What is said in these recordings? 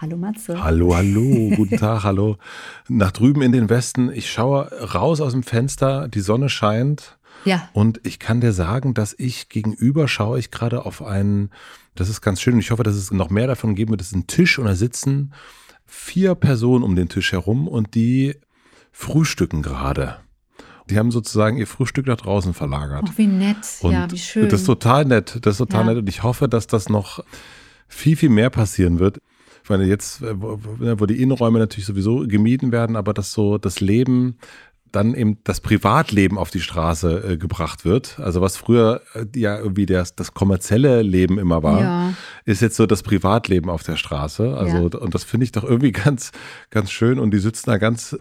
Hallo Matze. Hallo, hallo, guten Tag, hallo. Nach drüben in den Westen, ich schaue raus aus dem Fenster, die Sonne scheint. Ja. Und ich kann dir sagen, dass ich gegenüber schaue ich gerade auf einen, das ist ganz schön und ich hoffe, dass es noch mehr davon geben wird. Das ist ein Tisch und da sitzen vier Personen um den Tisch herum und die frühstücken gerade. Die haben sozusagen ihr Frühstück nach draußen verlagert. Oh, wie nett, und ja, wie schön. Das ist total nett, das ist total ja. nett und ich hoffe, dass das noch viel, viel mehr passieren wird meine, jetzt, äh, wo die Innenräume natürlich sowieso gemieden werden, aber dass so das Leben dann eben das Privatleben auf die Straße äh, gebracht wird. Also was früher äh, ja irgendwie das, das kommerzielle Leben immer war, ja. ist jetzt so das Privatleben auf der Straße. Also ja. und das finde ich doch irgendwie ganz, ganz schön. Und die sitzen da ganz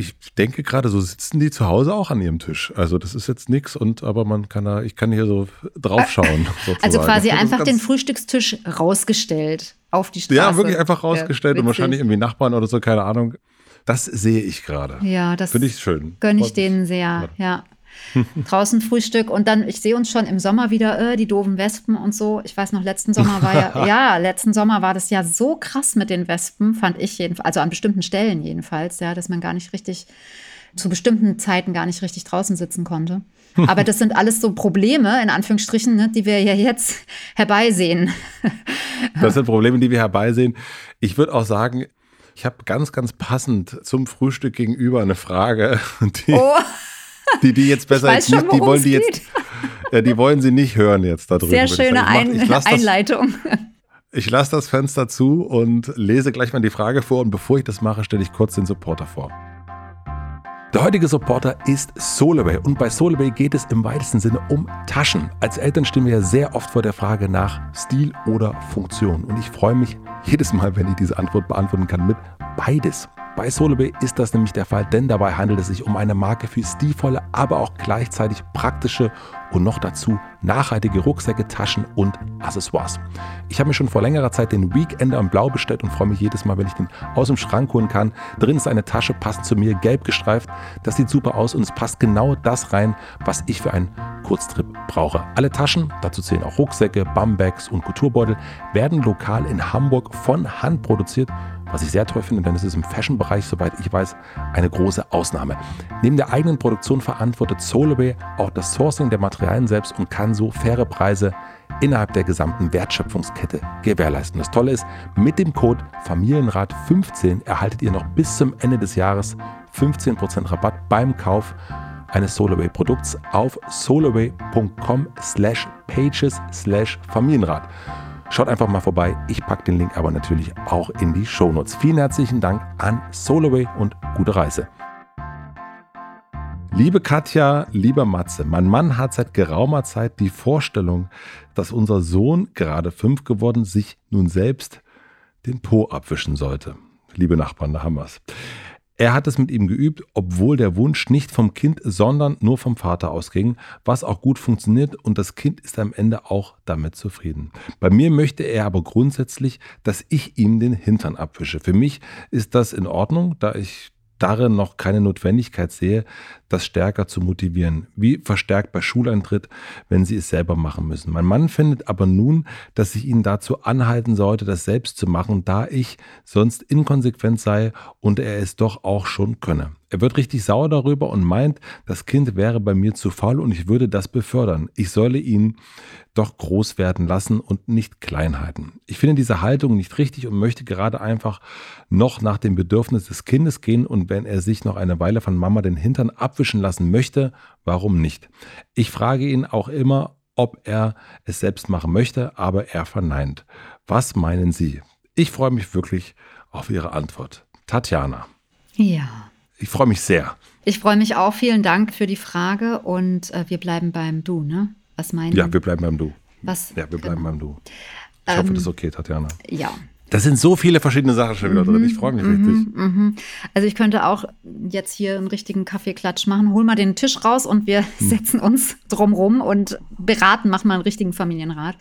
ich denke gerade, so sitzen die zu Hause auch an ihrem Tisch. Also das ist jetzt nichts und aber man kann da, ich kann hier so draufschauen. Sozusagen. Also quasi einfach den Frühstückstisch rausgestellt auf die Straße. Ja, wirklich einfach rausgestellt ja, und wahrscheinlich irgendwie Nachbarn oder so, keine Ahnung. Das sehe ich gerade. Ja, das finde ich schön. Gönne ich denen sehr, ja. Draußen Frühstück und dann, ich sehe uns schon im Sommer wieder, äh, die doofen Wespen und so. Ich weiß noch, letzten Sommer war ja, ja, letzten Sommer war das ja so krass mit den Wespen, fand ich jedenfalls, also an bestimmten Stellen jedenfalls, ja, dass man gar nicht richtig, zu bestimmten Zeiten gar nicht richtig draußen sitzen konnte. Aber das sind alles so Probleme, in Anführungsstrichen, ne, die wir ja jetzt herbeisehen. Das sind Probleme, die wir herbeisehen. Ich würde auch sagen, ich habe ganz, ganz passend zum Frühstück gegenüber eine Frage, die, oh. Die, die jetzt besser jetzt nicht, die wollen die jetzt, ja, die wollen sie nicht hören jetzt da drüben. Sehr schöne ich das, Einleitung. Ich lasse das Fenster zu und lese gleich mal die Frage vor und bevor ich das mache, stelle ich kurz den Supporter vor. Der heutige Supporter ist Solaway und bei Solaway geht es im weitesten Sinne um Taschen. Als Eltern stehen wir ja sehr oft vor der Frage nach Stil oder Funktion und ich freue mich jedes Mal, wenn ich diese Antwort beantworten kann mit beides. Bei Solobay ist das nämlich der Fall, denn dabei handelt es sich um eine Marke für stilvolle, aber auch gleichzeitig praktische und noch dazu nachhaltige Rucksäcke, Taschen und Accessoires. Ich habe mir schon vor längerer Zeit den Weekender in Blau bestellt und freue mich jedes Mal, wenn ich den aus dem Schrank holen kann. Drin ist eine Tasche, passend zu mir, gelb gestreift. Das sieht super aus und es passt genau das rein, was ich für einen Kurztrip brauche. Alle Taschen, dazu zählen auch Rucksäcke, Bumbags und Kulturbeutel, werden lokal in Hamburg von Hand produziert was ich sehr toll finde, denn es ist im Fashion-Bereich, soweit ich weiß, eine große Ausnahme. Neben der eigenen Produktion verantwortet Soloway auch das Sourcing der Materialien selbst und kann so faire Preise innerhalb der gesamten Wertschöpfungskette gewährleisten. Das Tolle ist, mit dem Code Familienrat15 erhaltet ihr noch bis zum Ende des Jahres 15% Rabatt beim Kauf eines Soloway-Produkts auf soloway.com slash pages slash Familienrat. Schaut einfach mal vorbei. Ich packe den Link aber natürlich auch in die Shownotes. Vielen herzlichen Dank an Soloway und gute Reise. Liebe Katja, lieber Matze, mein Mann hat seit geraumer Zeit die Vorstellung, dass unser Sohn, gerade fünf geworden, sich nun selbst den Po abwischen sollte. Liebe Nachbarn, da haben wir es. Er hat es mit ihm geübt, obwohl der Wunsch nicht vom Kind, sondern nur vom Vater ausging, was auch gut funktioniert und das Kind ist am Ende auch damit zufrieden. Bei mir möchte er aber grundsätzlich, dass ich ihm den Hintern abwische. Für mich ist das in Ordnung, da ich darin noch keine Notwendigkeit sehe, das stärker zu motivieren, wie verstärkt bei Schuleintritt, wenn sie es selber machen müssen. Mein Mann findet aber nun, dass ich ihn dazu anhalten sollte, das selbst zu machen, da ich sonst inkonsequent sei und er es doch auch schon könne. Er wird richtig sauer darüber und meint, das Kind wäre bei mir zu faul und ich würde das befördern. Ich solle ihn doch groß werden lassen und nicht klein halten. Ich finde diese Haltung nicht richtig und möchte gerade einfach noch nach dem Bedürfnis des Kindes gehen und wenn er sich noch eine Weile von Mama den Hintern abwischen lassen möchte, warum nicht? Ich frage ihn auch immer, ob er es selbst machen möchte, aber er verneint. Was meinen Sie? Ich freue mich wirklich auf Ihre Antwort. Tatjana. Ja. Ich freue mich sehr. Ich freue mich auch. Vielen Dank für die Frage und äh, wir bleiben beim Du, ne? Was meinen Ja, wir bleiben beim Du. Was? Ja, wir bleiben genau. beim Du. Ich ähm, hoffe, das ist okay, Tatjana. Ja. Da sind so viele verschiedene Sachen schon wieder mhm, drin. Ich freue mich mhm, richtig. Mhm. Also ich könnte auch jetzt hier einen richtigen Kaffeeklatsch machen. Hol mal den Tisch raus und wir hm. setzen uns drumrum und beraten, machen mal einen richtigen Familienrat.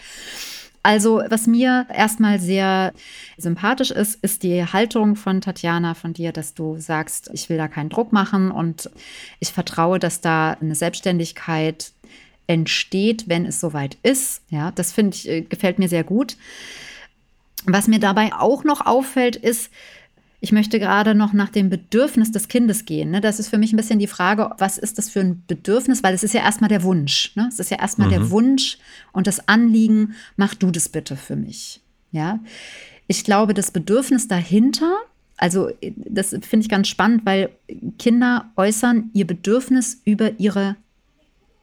Also, was mir erstmal sehr sympathisch ist, ist die Haltung von Tatjana, von dir, dass du sagst, ich will da keinen Druck machen und ich vertraue, dass da eine Selbstständigkeit entsteht, wenn es soweit ist. Ja, das finde ich, äh, gefällt mir sehr gut. Was mir dabei auch noch auffällt, ist, ich möchte gerade noch nach dem Bedürfnis des Kindes gehen. Ne? Das ist für mich ein bisschen die Frage, was ist das für ein Bedürfnis? Weil es ist ja erstmal der Wunsch. Ne? Es ist ja erstmal mhm. der Wunsch und das Anliegen, mach du das bitte für mich. Ja. Ich glaube, das Bedürfnis dahinter, also das finde ich ganz spannend, weil Kinder äußern ihr Bedürfnis über ihre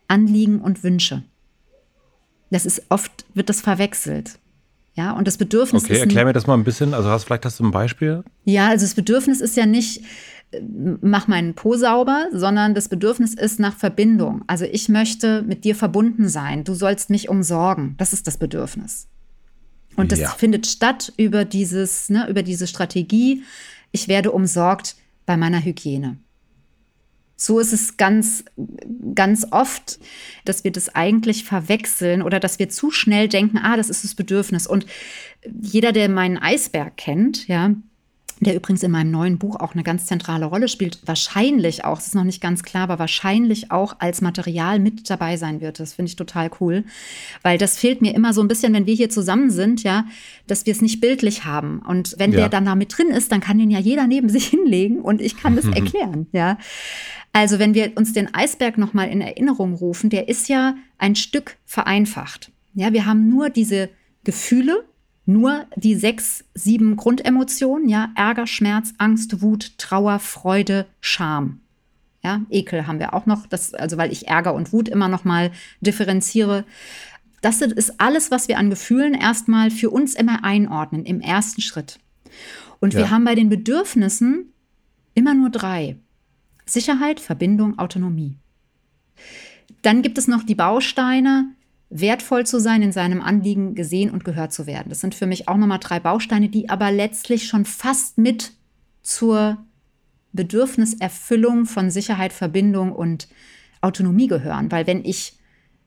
Anliegen und Wünsche. Das ist oft, wird das verwechselt. Ja, und das Bedürfnis okay, ist. Okay, erklär mir das mal ein bisschen. Also hast, vielleicht hast du ein Beispiel? Ja, also das Bedürfnis ist ja nicht, äh, mach meinen Po sauber, sondern das Bedürfnis ist nach Verbindung. Also ich möchte mit dir verbunden sein. Du sollst mich umsorgen. Das ist das Bedürfnis. Und das ja. findet statt über dieses, ne, über diese Strategie. Ich werde umsorgt bei meiner Hygiene. So ist es ganz, ganz oft, dass wir das eigentlich verwechseln oder dass wir zu schnell denken, ah, das ist das Bedürfnis. Und jeder, der meinen Eisberg kennt, ja, der übrigens in meinem neuen Buch auch eine ganz zentrale Rolle spielt, wahrscheinlich auch, es ist noch nicht ganz klar, aber wahrscheinlich auch als Material mit dabei sein wird. Das finde ich total cool, weil das fehlt mir immer so ein bisschen, wenn wir hier zusammen sind, ja, dass wir es nicht bildlich haben. Und wenn ja. der dann da mit drin ist, dann kann den ja jeder neben sich hinlegen und ich kann das erklären, ja. Also wenn wir uns den Eisberg nochmal in Erinnerung rufen, der ist ja ein Stück vereinfacht. Ja, wir haben nur diese Gefühle, nur die sechs, sieben Grundemotionen, ja, Ärger, Schmerz, Angst, Wut, Trauer, Freude, Scham. Ja, Ekel haben wir auch noch, das, also weil ich Ärger und Wut immer noch mal differenziere. Das ist alles, was wir an Gefühlen erstmal für uns immer einordnen im ersten Schritt. Und ja. wir haben bei den Bedürfnissen immer nur drei. Sicherheit, Verbindung, Autonomie. Dann gibt es noch die Bausteine, wertvoll zu sein, in seinem Anliegen gesehen und gehört zu werden. Das sind für mich auch nochmal drei Bausteine, die aber letztlich schon fast mit zur Bedürfniserfüllung von Sicherheit, Verbindung und Autonomie gehören. Weil wenn ich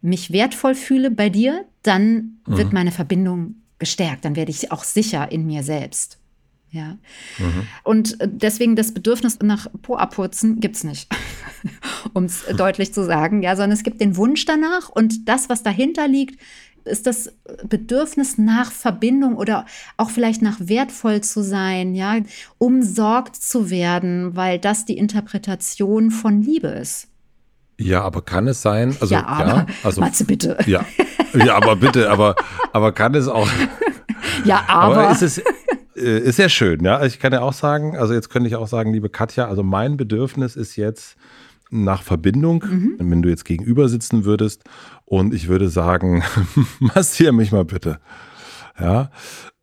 mich wertvoll fühle bei dir, dann mhm. wird meine Verbindung gestärkt, dann werde ich auch sicher in mir selbst. Ja. Mhm. Und deswegen das Bedürfnis nach Po abputzen gibt es nicht, um es deutlich zu sagen, ja, sondern es gibt den Wunsch danach und das, was dahinter liegt, ist das Bedürfnis nach Verbindung oder auch vielleicht nach wertvoll zu sein, ja, umsorgt zu werden, weil das die Interpretation von Liebe ist. Ja, aber kann es sein? Also, ja, aber, ja, also, Matze, bitte. Ja, ja, aber bitte, aber, aber kann es auch. Ja, aber. aber ist es, äh, ist sehr schön, ja. Ich kann ja auch sagen, also jetzt könnte ich auch sagen, liebe Katja, also mein Bedürfnis ist jetzt nach Verbindung, mhm. wenn du jetzt gegenüber sitzen würdest und ich würde sagen, massier mich mal bitte. Ja.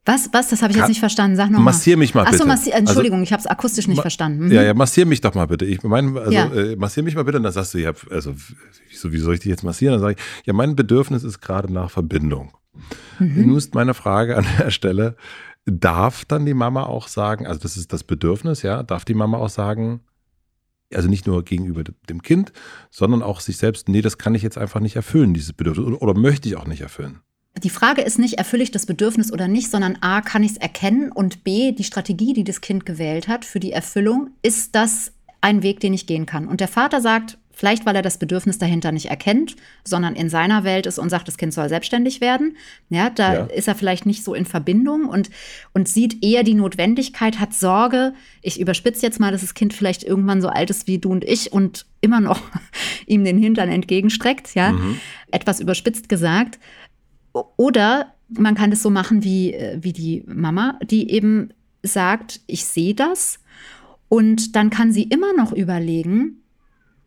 Was, was, das habe ich jetzt nicht verstanden. Sag nochmal. Massier mich mal bitte. Achso, massi Entschuldigung, also, ich habe es akustisch nicht verstanden. Mhm. Ja, ja, massier mich doch mal bitte. Ich meine, also, ja. äh, massier mich mal bitte und dann sagst du, ja, also, wieso, wie soll ich dich jetzt massieren? Dann sage ich, ja, mein Bedürfnis ist gerade nach Verbindung. Mhm. Nun ist meine Frage an der Stelle, darf dann die Mama auch sagen, also das ist das Bedürfnis, ja, darf die Mama auch sagen, also nicht nur gegenüber dem Kind, sondern auch sich selbst, nee, das kann ich jetzt einfach nicht erfüllen, dieses Bedürfnis, oder, oder möchte ich auch nicht erfüllen. Die Frage ist nicht, erfülle ich das Bedürfnis oder nicht, sondern A, kann ich es erkennen und B, die Strategie, die das Kind gewählt hat für die Erfüllung, ist das ein Weg, den ich gehen kann. Und der Vater sagt, Vielleicht, weil er das Bedürfnis dahinter nicht erkennt, sondern in seiner Welt ist und sagt, das Kind soll selbstständig werden. Ja, da ja. ist er vielleicht nicht so in Verbindung und, und sieht eher die Notwendigkeit, hat Sorge. Ich überspitze jetzt mal, dass das Kind vielleicht irgendwann so alt ist wie du und ich und immer noch ihm den Hintern entgegenstreckt. Ja, mhm. etwas überspitzt gesagt. Oder man kann es so machen wie, äh, wie die Mama, die eben sagt, ich sehe das. Und dann kann sie immer noch überlegen,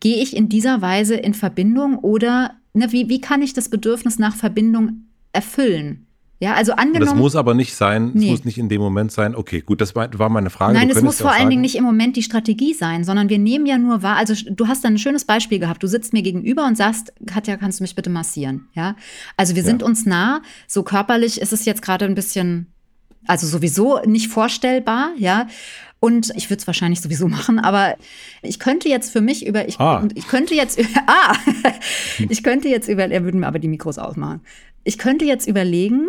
gehe ich in dieser Weise in Verbindung oder ne, wie, wie kann ich das Bedürfnis nach Verbindung erfüllen? Ja, also angenommen. Das muss aber nicht sein, es muss nicht in dem Moment sein. Okay, gut, das war meine Frage. Nein, es muss vor allen Dingen nicht im Moment die Strategie sein, sondern wir nehmen ja nur wahr. Also du hast da ein schönes Beispiel gehabt. Du sitzt mir gegenüber und sagst, Katja, kannst du mich bitte massieren? Ja, also wir sind ja. uns nah. So körperlich ist es jetzt gerade ein bisschen, also sowieso nicht vorstellbar. Ja, und ich würde es wahrscheinlich sowieso machen, aber ich könnte jetzt für mich über, ich, ah. ich könnte jetzt, ah, ich könnte jetzt über, er würde mir aber die Mikros ausmachen. Ich könnte jetzt überlegen,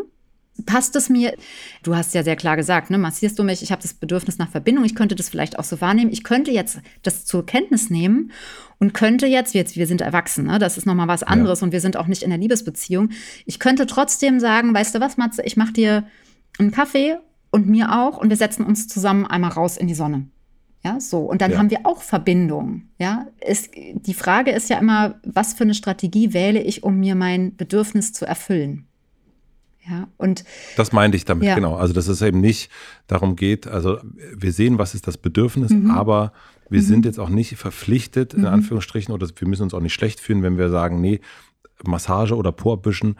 passt es mir? Du hast ja sehr klar gesagt, ne, massierst du mich? Ich habe das Bedürfnis nach Verbindung. Ich könnte das vielleicht auch so wahrnehmen. Ich könnte jetzt das zur Kenntnis nehmen und könnte jetzt, wir, jetzt, wir sind erwachsen, ne, das ist nochmal was anderes ja. und wir sind auch nicht in der Liebesbeziehung. Ich könnte trotzdem sagen, weißt du was, Matze, ich mache dir einen Kaffee und mir auch und wir setzen uns zusammen einmal raus in die Sonne. Ja, so. Und dann ja. haben wir auch Verbindung. Ja, es, die Frage ist ja immer, was für eine Strategie wähle ich, um mir mein Bedürfnis zu erfüllen? Ja, und. Das meinte ich damit, ja. genau. Also, dass es eben nicht darum geht, also, wir sehen, was ist das Bedürfnis, mhm. aber wir mhm. sind jetzt auch nicht verpflichtet, in mhm. Anführungsstrichen, oder wir müssen uns auch nicht schlecht fühlen, wenn wir sagen, nee, Massage oder Porbüschen,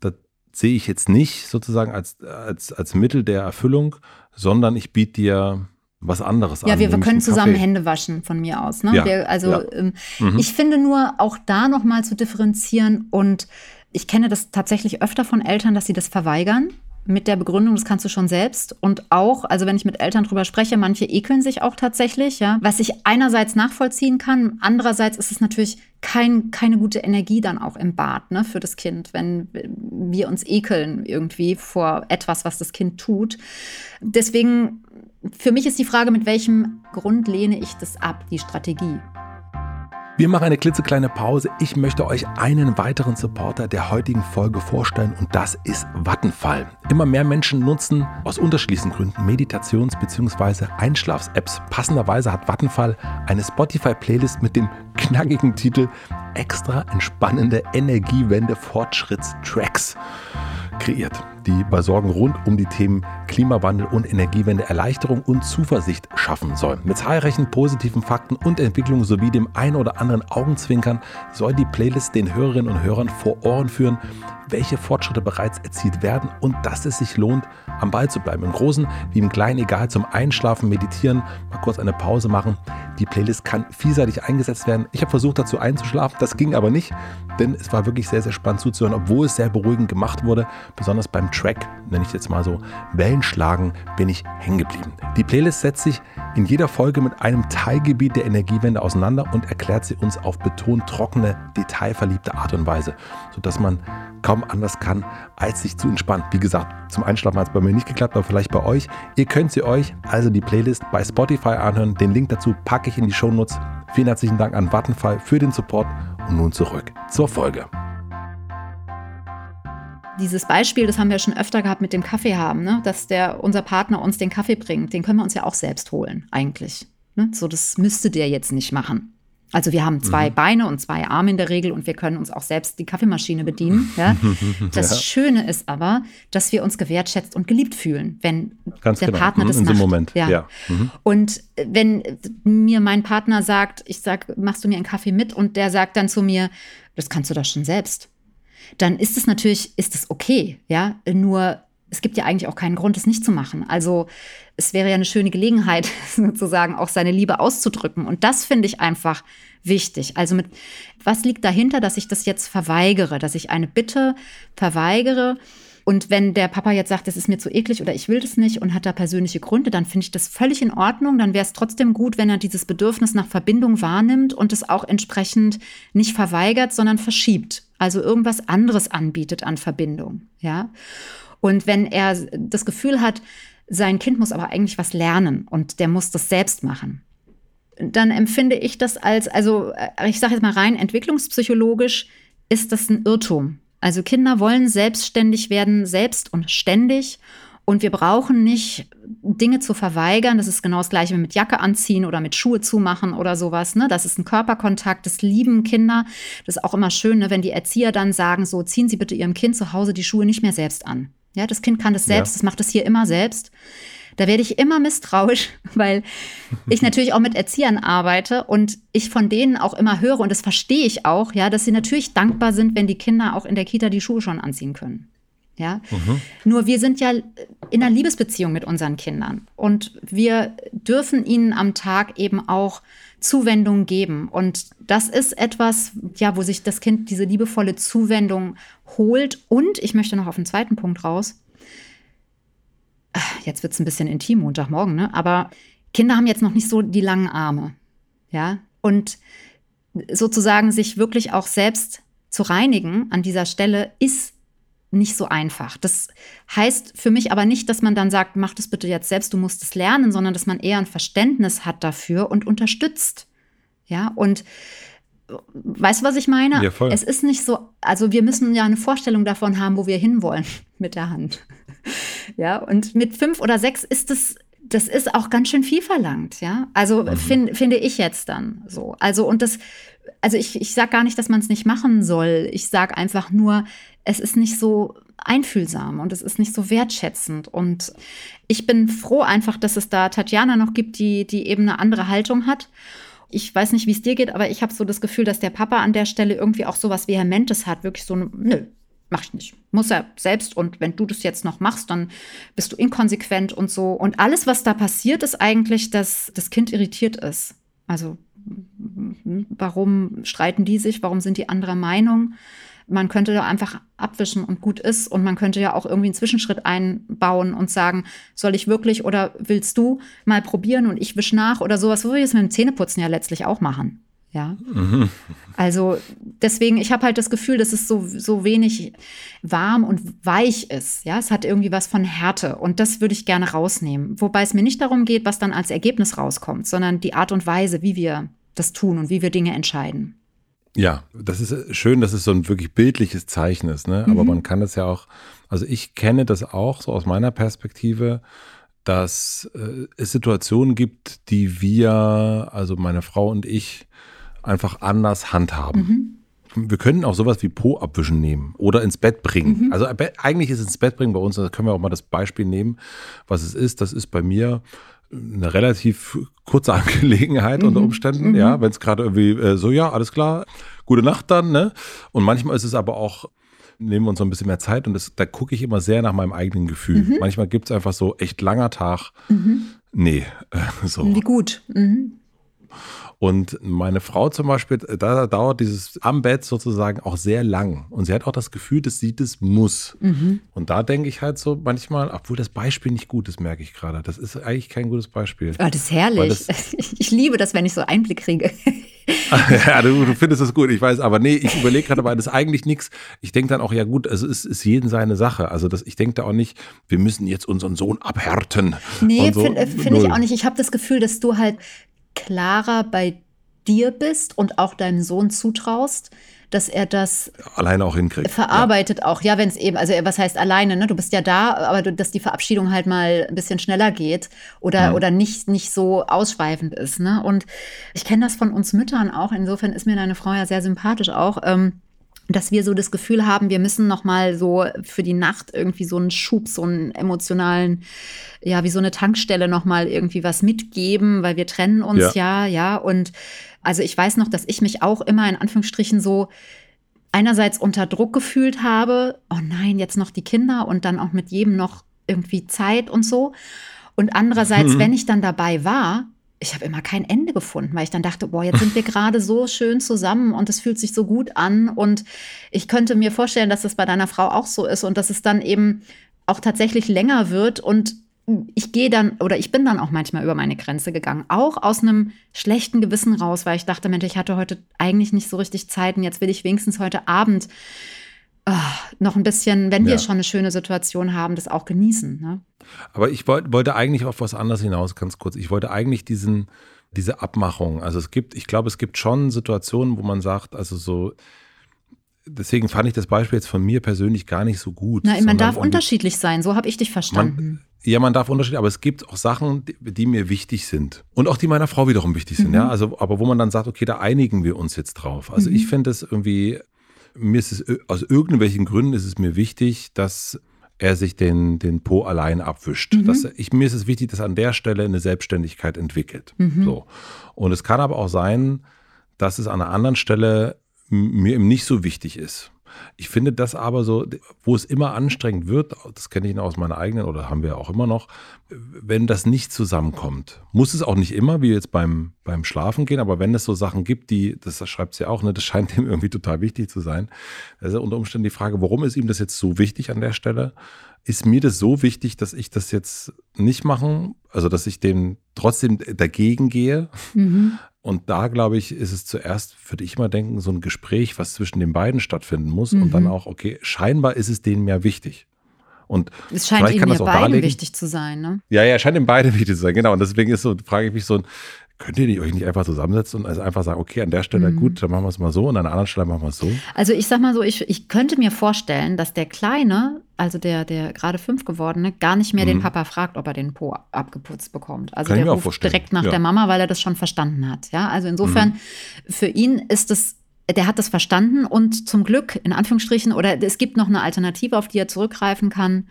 das sehe ich jetzt nicht sozusagen als, als, als Mittel der Erfüllung, sondern ich biete dir was anderes ja, an. Ja, wir, wir können zusammen Hände waschen von mir aus. Ne? Ja, wir, also ja. ähm, mhm. ich finde nur auch da nochmal zu differenzieren und ich kenne das tatsächlich öfter von Eltern, dass sie das verweigern mit der Begründung, das kannst du schon selbst. Und auch, also wenn ich mit Eltern drüber spreche, manche ekeln sich auch tatsächlich, ja. Was ich einerseits nachvollziehen kann, andererseits ist es natürlich kein, keine gute Energie dann auch im Bad, ne, für das Kind, wenn wir uns ekeln irgendwie vor etwas, was das Kind tut. Deswegen, für mich ist die Frage, mit welchem Grund lehne ich das ab, die Strategie. Wir machen eine klitzekleine Pause. Ich möchte euch einen weiteren Supporter der heutigen Folge vorstellen und das ist Vattenfall. Immer mehr Menschen nutzen aus unterschiedlichen Gründen Meditations- bzw. Einschlafs-Apps. Passenderweise hat Vattenfall eine Spotify-Playlist mit dem knackigen Titel Extra entspannende Energiewende Fortschrittstracks kreiert die bei Sorgen rund um die Themen Klimawandel und Energiewende Erleichterung und Zuversicht schaffen soll. Mit zahlreichen positiven Fakten und Entwicklungen sowie dem ein oder anderen Augenzwinkern soll die Playlist den Hörerinnen und Hörern vor Ohren führen, welche Fortschritte bereits erzielt werden und dass es sich lohnt, am Ball zu bleiben. Im Großen wie im Kleinen, egal zum Einschlafen, Meditieren, mal kurz eine Pause machen. Die Playlist kann vielseitig eingesetzt werden. Ich habe versucht dazu einzuschlafen, das ging aber nicht, denn es war wirklich sehr, sehr spannend zuzuhören, obwohl es sehr beruhigend gemacht wurde, besonders beim Track, nenne ich jetzt mal so, Wellenschlagen, bin ich hängen geblieben. Die Playlist setzt sich in jeder Folge mit einem Teilgebiet der Energiewende auseinander und erklärt sie uns auf betont trockene, detailverliebte Art und Weise, sodass man kaum anders kann, als sich zu entspannen. Wie gesagt, zum Einschlafen hat es bei mir nicht geklappt, aber vielleicht bei euch. Ihr könnt sie euch, also die Playlist, bei Spotify anhören. Den Link dazu packe ich in die Shownotes. Vielen herzlichen Dank an Vattenfall für den Support und nun zurück zur Folge dieses Beispiel, das haben wir schon öfter gehabt mit dem Kaffee haben, ne? dass der, unser Partner uns den Kaffee bringt. Den können wir uns ja auch selbst holen, eigentlich. Ne? So, das müsste der jetzt nicht machen. Also wir haben zwei mhm. Beine und zwei Arme in der Regel und wir können uns auch selbst die Kaffeemaschine bedienen. Ja? Das ja. Schöne ist aber, dass wir uns gewertschätzt und geliebt fühlen, wenn Ganz der genau. Partner mhm, das in macht. Moment. Ja. ja. Mhm. Und wenn mir mein Partner sagt, ich sag, machst du mir einen Kaffee mit und der sagt dann zu mir, das kannst du doch schon selbst dann ist es natürlich, ist es okay, ja. Nur es gibt ja eigentlich auch keinen Grund, es nicht zu machen. Also es wäre ja eine schöne Gelegenheit, sozusagen auch seine Liebe auszudrücken. Und das finde ich einfach wichtig. Also mit was liegt dahinter, dass ich das jetzt verweigere, dass ich eine Bitte verweigere? Und wenn der Papa jetzt sagt, das ist mir zu eklig oder ich will das nicht und hat da persönliche Gründe, dann finde ich das völlig in Ordnung. Dann wäre es trotzdem gut, wenn er dieses Bedürfnis nach Verbindung wahrnimmt und es auch entsprechend nicht verweigert, sondern verschiebt. Also irgendwas anderes anbietet an Verbindung. Ja. Und wenn er das Gefühl hat, sein Kind muss aber eigentlich was lernen und der muss das selbst machen, dann empfinde ich das als, also äh, ich sage jetzt mal rein entwicklungspsychologisch, ist das ein Irrtum. Also Kinder wollen selbstständig werden, selbst und ständig. Und wir brauchen nicht Dinge zu verweigern. Das ist genau das gleiche wie mit Jacke anziehen oder mit Schuhe zumachen oder sowas. Ne? Das ist ein Körperkontakt, das lieben Kinder. Das ist auch immer schön, ne? wenn die Erzieher dann sagen, so ziehen Sie bitte Ihrem Kind zu Hause die Schuhe nicht mehr selbst an. Ja, das Kind kann das selbst, ja. das macht das hier immer selbst. Da werde ich immer misstrauisch, weil ich natürlich auch mit Erziehern arbeite und ich von denen auch immer höre und das verstehe ich auch, ja, dass sie natürlich dankbar sind, wenn die Kinder auch in der Kita die Schuhe schon anziehen können. Ja? Mhm. Nur wir sind ja in einer Liebesbeziehung mit unseren Kindern und wir dürfen ihnen am Tag eben auch Zuwendung geben. Und das ist etwas, ja, wo sich das Kind diese liebevolle Zuwendung holt. Und ich möchte noch auf den zweiten Punkt raus. Jetzt wird es ein bisschen intim, Montagmorgen, ne? Aber Kinder haben jetzt noch nicht so die langen Arme. Ja. Und sozusagen sich wirklich auch selbst zu reinigen an dieser Stelle ist nicht so einfach. Das heißt für mich aber nicht, dass man dann sagt, mach das bitte jetzt selbst, du musst es lernen, sondern dass man eher ein Verständnis hat dafür und unterstützt. Ja, und weißt du, was ich meine? Ja, voll. Es ist nicht so, also wir müssen ja eine Vorstellung davon haben, wo wir hinwollen mit der Hand. ja, und mit fünf oder sechs ist es das ist auch ganz schön viel verlangt, ja. Also find, finde ich jetzt dann so. Also und das, also ich, ich sage gar nicht, dass man es nicht machen soll. Ich sage einfach nur, es ist nicht so einfühlsam und es ist nicht so wertschätzend. Und ich bin froh einfach, dass es da Tatjana noch gibt, die, die eben eine andere Haltung hat. Ich weiß nicht, wie es dir geht, aber ich habe so das Gefühl, dass der Papa an der Stelle irgendwie auch so was Vehementes hat. Wirklich so, nö, mach ich nicht. Muss er selbst. Und wenn du das jetzt noch machst, dann bist du inkonsequent und so. Und alles, was da passiert, ist eigentlich, dass das Kind irritiert ist. Also, warum streiten die sich? Warum sind die anderer Meinung? Man könnte da einfach abwischen und gut ist. Und man könnte ja auch irgendwie einen Zwischenschritt einbauen und sagen, soll ich wirklich oder willst du mal probieren und ich wisch nach oder sowas, wo wir es mit dem Zähneputzen ja letztlich auch machen. Ja. Mhm. Also deswegen, ich habe halt das Gefühl, dass es so, so wenig warm und weich ist. Ja, es hat irgendwie was von Härte und das würde ich gerne rausnehmen. Wobei es mir nicht darum geht, was dann als Ergebnis rauskommt, sondern die Art und Weise, wie wir das tun und wie wir Dinge entscheiden. Ja, das ist schön, dass es so ein wirklich bildliches Zeichen ist, ne? Aber mhm. man kann es ja auch, also ich kenne das auch so aus meiner Perspektive, dass äh, es Situationen gibt, die wir, also meine Frau und ich, einfach anders handhaben. Mhm. Wir können auch sowas wie Po abwischen nehmen oder ins Bett bringen. Mhm. Also eigentlich ist es ins Bett bringen bei uns, da können wir auch mal das Beispiel nehmen, was es ist. Das ist bei mir eine relativ kurze Angelegenheit mhm. unter Umständen, mhm. ja, wenn es gerade irgendwie äh, so, ja, alles klar, gute Nacht dann, ne? Und manchmal ist es aber auch, nehmen wir uns so ein bisschen mehr Zeit und das, da gucke ich immer sehr nach meinem eigenen Gefühl. Mhm. Manchmal gibt es einfach so echt langer Tag. Mhm. Nee, äh, so. Wie gut. Mhm. Und meine Frau zum Beispiel, da dauert dieses am Bett sozusagen auch sehr lang. Und sie hat auch das Gefühl, dass sie das muss. Mhm. Und da denke ich halt so manchmal, obwohl das Beispiel nicht gut ist, merke ich gerade. Das ist eigentlich kein gutes Beispiel. Oh, das ist herrlich. Das, ich liebe das, wenn ich so Einblick kriege. ja, du, du, findest das gut, ich weiß, aber nee, ich überlege gerade, aber das ist eigentlich nichts. Ich denke dann auch, ja gut, also es ist jeden seine Sache. Also das, ich denke da auch nicht, wir müssen jetzt unseren Sohn abhärten. Nee, so. finde find ich auch nicht. Ich habe das Gefühl, dass du halt klarer bei dir bist und auch deinem Sohn zutraust, dass er das alleine auch hinkriegt. Verarbeitet ja. auch, ja, wenn es eben, also was heißt alleine, ne? Du bist ja da, aber du, dass die Verabschiedung halt mal ein bisschen schneller geht oder, mhm. oder nicht, nicht so ausschweifend ist. Ne? Und ich kenne das von uns Müttern auch. Insofern ist mir deine Frau ja sehr sympathisch auch. Ähm, dass wir so das Gefühl haben, wir müssen noch mal so für die Nacht irgendwie so einen Schub, so einen emotionalen, ja, wie so eine Tankstelle noch mal irgendwie was mitgeben, weil wir trennen uns ja, ja, ja. Und also ich weiß noch, dass ich mich auch immer in Anführungsstrichen so einerseits unter Druck gefühlt habe, oh nein, jetzt noch die Kinder und dann auch mit jedem noch irgendwie Zeit und so. Und andererseits, mhm. wenn ich dann dabei war, ich habe immer kein Ende gefunden, weil ich dann dachte, boah, jetzt sind wir gerade so schön zusammen und es fühlt sich so gut an. Und ich könnte mir vorstellen, dass das bei deiner Frau auch so ist und dass es dann eben auch tatsächlich länger wird. Und ich gehe dann oder ich bin dann auch manchmal über meine Grenze gegangen, auch aus einem schlechten Gewissen raus, weil ich dachte, Mensch, ich hatte heute eigentlich nicht so richtig Zeit und jetzt will ich wenigstens heute Abend oh, noch ein bisschen, wenn wir schon eine schöne Situation haben, das auch genießen. Ne? Aber ich wollt, wollte eigentlich auf was anderes hinaus, ganz kurz. Ich wollte eigentlich diesen, diese Abmachung. Also es gibt, ich glaube, es gibt schon Situationen, wo man sagt, also so, deswegen fand ich das Beispiel jetzt von mir persönlich gar nicht so gut. Nein, man darf unterschiedlich sein, so habe ich dich verstanden. Man, ja, man darf unterschiedlich, aber es gibt auch Sachen, die, die, mir wichtig sind. Und auch die meiner Frau wiederum wichtig sind, mhm. ja. Also, aber wo man dann sagt, okay, da einigen wir uns jetzt drauf. Also mhm. ich finde es irgendwie, mir ist es, aus irgendwelchen Gründen ist es mir wichtig, dass er sich den, den Po allein abwischt. Mhm. Das, ich, mir ist es wichtig, dass er an der Stelle eine Selbstständigkeit entwickelt. Mhm. So. Und es kann aber auch sein, dass es an einer anderen Stelle mir eben nicht so wichtig ist. Ich finde das aber so, wo es immer anstrengend wird, das kenne ich noch aus meiner eigenen oder haben wir auch immer noch, wenn das nicht zusammenkommt. Muss es auch nicht immer, wie jetzt beim, beim Schlafen gehen, aber wenn es so Sachen gibt, die, das schreibt sie auch, ne, das scheint ihm irgendwie total wichtig zu sein. Also unter Umständen die Frage, warum ist ihm das jetzt so wichtig an der Stelle? Ist mir das so wichtig, dass ich das jetzt nicht machen, also dass ich dem trotzdem dagegen gehe? Mhm. Und da, glaube ich, ist es zuerst, würde ich mal denken, so ein Gespräch, was zwischen den beiden stattfinden muss. Mhm. Und dann auch, okay, scheinbar ist es denen ja wichtig. Und es scheint ihnen ja beiden darlegen. wichtig zu sein, ne? Ja, ja, scheint ihnen beide wichtig zu sein, genau. Und deswegen ist so, frage ich mich so, Könnt ihr euch nicht einfach zusammensetzen und also einfach sagen, okay, an der Stelle mhm. gut, dann machen wir es mal so und an der anderen Stelle machen wir es so? Also ich sag mal so, ich, ich könnte mir vorstellen, dass der Kleine, also der, der gerade fünf gewordene, gar nicht mehr mhm. den Papa fragt, ob er den Po abgeputzt bekommt. Also Kann der ruft direkt nach ja. der Mama, weil er das schon verstanden hat. Ja, also insofern, mhm. für ihn ist es der hat das verstanden und zum Glück, in Anführungsstrichen, oder es gibt noch eine Alternative, auf die er zurückgreifen kann.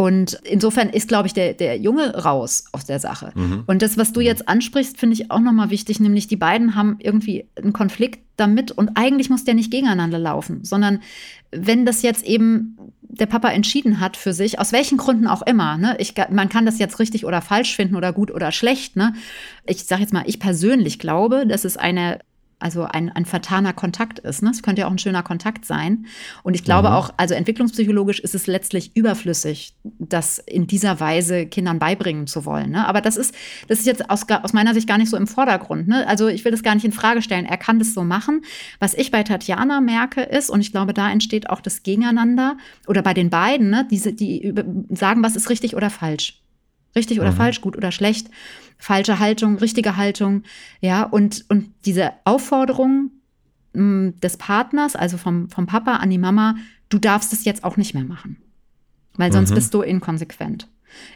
Und insofern ist, glaube ich, der, der Junge raus aus der Sache. Mhm. Und das, was du jetzt ansprichst, finde ich auch nochmal wichtig, nämlich die beiden haben irgendwie einen Konflikt damit und eigentlich muss der nicht gegeneinander laufen, sondern wenn das jetzt eben der Papa entschieden hat für sich, aus welchen Gründen auch immer, ne? ich, man kann das jetzt richtig oder falsch finden oder gut oder schlecht. Ne? Ich sage jetzt mal, ich persönlich glaube, dass es eine also ein, ein vertaner Kontakt ist. Ne? Es könnte ja auch ein schöner Kontakt sein. Und ich glaube mhm. auch, also entwicklungspsychologisch ist es letztlich überflüssig, das in dieser Weise Kindern beibringen zu wollen. Ne? Aber das ist, das ist jetzt aus, aus meiner Sicht gar nicht so im Vordergrund. Ne? Also ich will das gar nicht in Frage stellen. Er kann das so machen. Was ich bei Tatjana merke ist, und ich glaube, da entsteht auch das Gegeneinander oder bei den beiden, ne? Diese, die sagen, was ist richtig oder falsch. Richtig oder mhm. falsch, gut oder schlecht falsche Haltung, richtige Haltung, ja, und, und diese Aufforderung mh, mm, des Partners, also vom, vom Papa an die Mama, du darfst es jetzt auch nicht mehr machen, weil sonst mhm. bist du inkonsequent.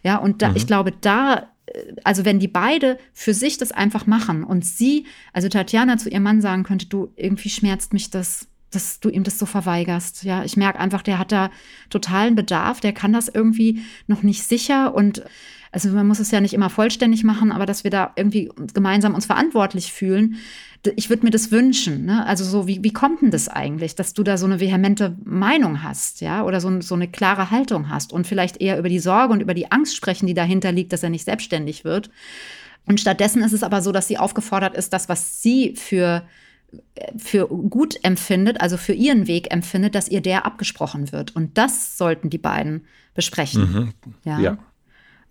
Ja, und da, mhm. ich glaube, da, äh, also wenn die beide für sich das einfach machen und sie, also Tatjana zu ihrem Mann sagen könnte, du, irgendwie schmerzt mich das, dass du ihm das so verweigerst. Ja, ich merke einfach, der hat da totalen Bedarf, der kann das irgendwie noch nicht sicher und also man muss es ja nicht immer vollständig machen, aber dass wir da irgendwie gemeinsam uns verantwortlich fühlen. Ich würde mir das wünschen. Ne? Also so, wie, wie kommt denn das eigentlich, dass du da so eine vehemente Meinung hast, ja, oder so, so eine klare Haltung hast und vielleicht eher über die Sorge und über die Angst sprechen, die dahinter liegt, dass er nicht selbstständig wird. Und stattdessen ist es aber so, dass sie aufgefordert ist, das, was sie für für gut empfindet, also für ihren Weg empfindet, dass ihr der abgesprochen wird. Und das sollten die beiden besprechen. Mhm. Ja. ja.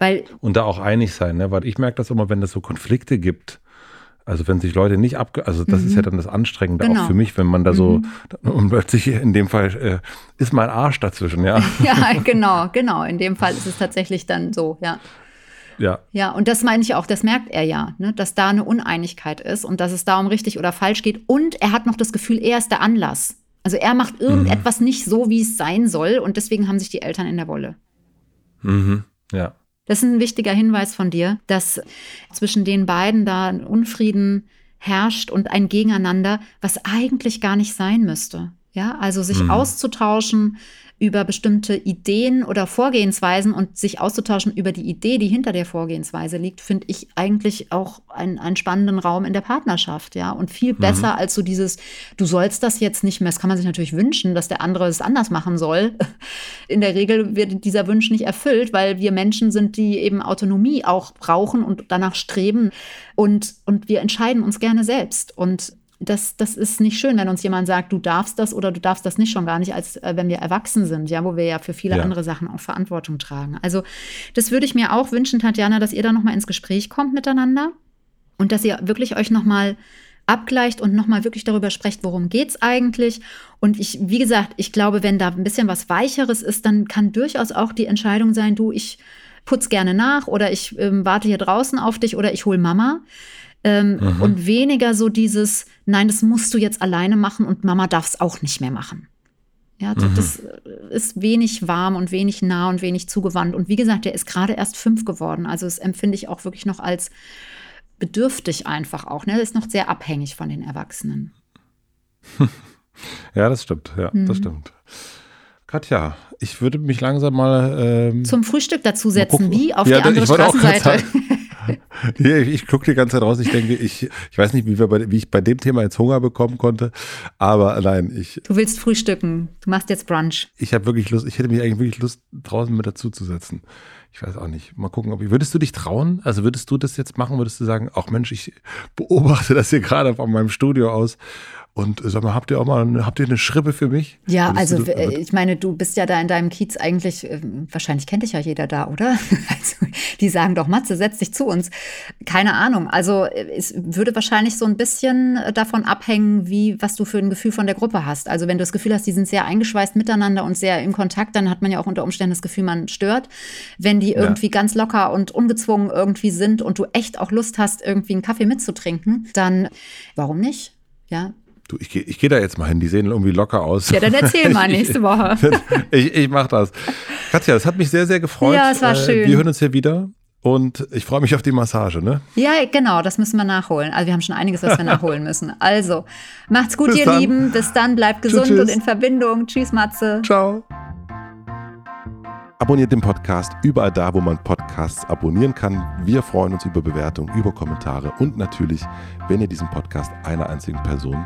Weil und da auch einig sein, ne? weil ich merke das immer, wenn es so Konflikte gibt, also wenn sich Leute nicht abge... Also das mhm. ist ja mhm. dann das Anstrengende genau. auch für mich, wenn man da so... Mhm. Und plötzlich in dem Fall äh, ist mein Arsch dazwischen, ja. Ja, genau, genau. In dem Fall ist es tatsächlich dann so, ja. Ja. Ja, und das meine ich auch, das merkt er ja, ne, dass da eine Uneinigkeit ist und dass es da um richtig oder falsch geht. Und er hat noch das Gefühl, er ist der Anlass. Also er macht irgendetwas mhm. nicht so, wie es sein soll und deswegen haben sich die Eltern in der Wolle. Mhm. Ja. Das ist ein wichtiger Hinweis von dir, dass zwischen den beiden da ein Unfrieden herrscht und ein Gegeneinander, was eigentlich gar nicht sein müsste. Ja, also sich mhm. auszutauschen, über bestimmte Ideen oder Vorgehensweisen und sich auszutauschen über die Idee, die hinter der Vorgehensweise liegt, finde ich eigentlich auch einen, einen spannenden Raum in der Partnerschaft, ja. Und viel besser mhm. als so dieses, du sollst das jetzt nicht mehr. Das kann man sich natürlich wünschen, dass der andere es anders machen soll. In der Regel wird dieser Wunsch nicht erfüllt, weil wir Menschen sind, die eben Autonomie auch brauchen und danach streben. Und, und wir entscheiden uns gerne selbst. Und das, das ist nicht schön, wenn uns jemand sagt, du darfst das oder du darfst das nicht schon gar nicht, als äh, wenn wir erwachsen sind, ja, wo wir ja für viele ja. andere Sachen auch Verantwortung tragen. Also das würde ich mir auch wünschen, Tatjana, dass ihr da nochmal ins Gespräch kommt miteinander und dass ihr wirklich euch nochmal abgleicht und nochmal wirklich darüber sprecht, worum geht es eigentlich. Und ich, wie gesagt, ich glaube, wenn da ein bisschen was Weicheres ist, dann kann durchaus auch die Entscheidung sein, du, ich putz gerne nach oder ich ähm, warte hier draußen auf dich oder ich hole Mama Ähm, mhm. Und weniger so dieses, nein, das musst du jetzt alleine machen und Mama darf es auch nicht mehr machen. Ja, mhm. das ist wenig warm und wenig nah und wenig zugewandt. Und wie gesagt, der ist gerade erst fünf geworden. Also das empfinde ich auch wirklich noch als bedürftig einfach auch. Ne? Er ist noch sehr abhängig von den Erwachsenen. Ja, das stimmt. Ja, mhm. das stimmt. Katja, ich würde mich langsam mal ähm, zum Frühstück dazusetzen, wie auf ja, die andere Straßenseite. ja, ich, ich gucke die ganze Zeit raus. Ich denke, ich, ich weiß nicht, wie, bei, wie ich bei dem Thema jetzt Hunger bekommen konnte, aber nein, ich. Du willst frühstücken. Du machst jetzt Brunch. Ich habe wirklich Lust. Ich hätte mich eigentlich wirklich Lust, draußen mit dazu zu setzen. Ich weiß auch nicht. Mal gucken, ob ich. Würdest du dich trauen? Also würdest du das jetzt machen? Würdest du sagen, ach Mensch, ich beobachte das hier gerade von meinem Studio aus und äh, sag mal, habt ihr auch mal habt ihr eine Schrippe für mich? Ja, also du, äh, ich meine, du bist ja da in deinem Kiez eigentlich, äh, wahrscheinlich kennt dich ja jeder da, oder? Also, die sagen doch, Matze, setz dich zu uns. Keine Ahnung. Also es würde wahrscheinlich so ein bisschen davon abhängen, wie, was du für ein Gefühl von der Gruppe hast. Also wenn du das Gefühl hast, die sind sehr eingeschweißt miteinander und sehr im Kontakt, dann hat man ja auch unter Umständen das Gefühl, man stört. Wenn die irgendwie ja. ganz locker und ungezwungen irgendwie sind und du echt auch Lust hast, irgendwie einen Kaffee mitzutrinken, dann warum nicht? Ja, Du, ich gehe ich geh da jetzt mal hin, die sehen irgendwie locker aus. Ja, dann erzähl mal nächste Woche. ich ich mache das. Katja, es hat mich sehr, sehr gefreut. Ja, es war äh, schön. Wir hören uns hier wieder. Und ich freue mich auf die Massage, ne? Ja, genau, das müssen wir nachholen. Also wir haben schon einiges, was wir nachholen müssen. Also, macht's gut, Bis ihr dann. Lieben. Bis dann, bleibt gesund tschüss, tschüss. und in Verbindung. Tschüss, Matze. Ciao. Abonniert den Podcast überall da, wo man Podcasts abonnieren kann. Wir freuen uns über Bewertungen, über Kommentare und natürlich, wenn ihr diesen Podcast einer einzigen Person